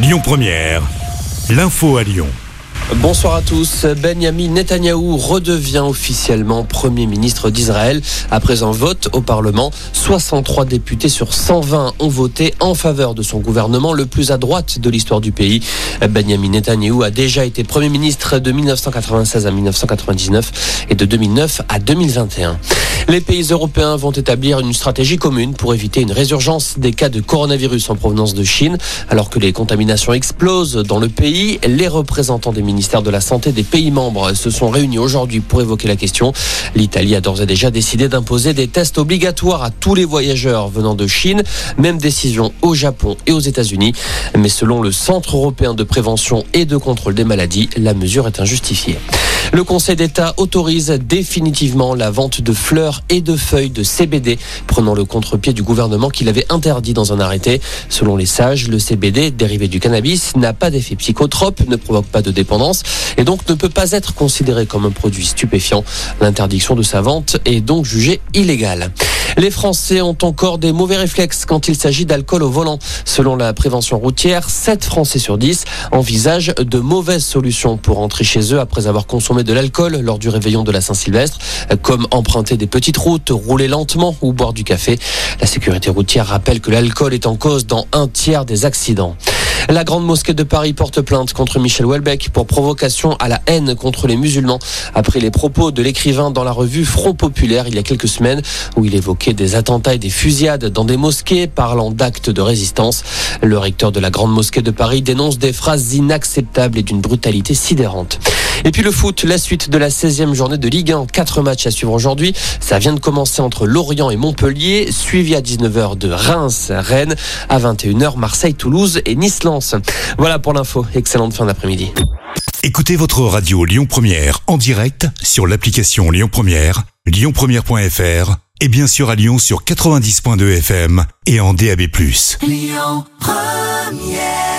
Lyon Première, l'info à Lyon. Bonsoir à tous. Benjamin Netanyahou redevient officiellement Premier ministre d'Israël. Après un vote au Parlement, 63 députés sur 120 ont voté en faveur de son gouvernement le plus à droite de l'histoire du pays. Benjamin Netanyahou a déjà été Premier ministre de 1996 à 1999 et de 2009 à 2021. Les pays européens vont établir une stratégie commune pour éviter une résurgence des cas de coronavirus en provenance de Chine. Alors que les contaminations explosent dans le pays, les représentants des ministères de la Santé des pays membres se sont réunis aujourd'hui pour évoquer la question. L'Italie a d'ores et déjà décidé d'imposer des tests obligatoires à tous les voyageurs venant de Chine. Même décision au Japon et aux États-Unis. Mais selon le Centre européen de prévention et de contrôle des maladies, la mesure est injustifiée. Le Conseil d'État autorise définitivement la vente de fleurs et de feuilles de CBD, prenant le contre-pied du gouvernement qui l'avait interdit dans un arrêté. Selon les sages, le CBD, dérivé du cannabis, n'a pas d'effet psychotrope, ne provoque pas de dépendance et donc ne peut pas être considéré comme un produit stupéfiant. L'interdiction de sa vente est donc jugée illégale. Les Français ont encore des mauvais réflexes quand il s'agit d'alcool au volant. Selon la prévention routière, 7 Français sur 10 envisagent de mauvaises solutions pour rentrer chez eux après avoir consommé de l'alcool lors du réveillon de la Saint-Sylvestre, comme emprunter des petites routes, rouler lentement ou boire du café. La sécurité routière rappelle que l'alcool est en cause dans un tiers des accidents. La Grande Mosquée de Paris porte plainte contre Michel Houellebecq pour provocation à la haine contre les musulmans après les propos de l'écrivain dans la revue Front Populaire il y a quelques semaines où il évoquait des attentats et des fusillades dans des mosquées parlant d'actes de résistance. Le recteur de la Grande Mosquée de Paris dénonce des phrases inacceptables et d'une brutalité sidérante. Et puis le foot, la suite de la 16e journée de Ligue 1. Quatre matchs à suivre aujourd'hui. Ça vient de commencer entre Lorient et Montpellier, suivi à 19h de Reims, Rennes, à 21h Marseille, Toulouse et Nice-Lens. Voilà pour l'info. Excellente fin d'après-midi. Écoutez votre radio Lyon Première en direct sur l'application Lyon Première, lyonpremière.fr et bien sûr à Lyon sur 90.2 FM et en DAB+. Lyon Première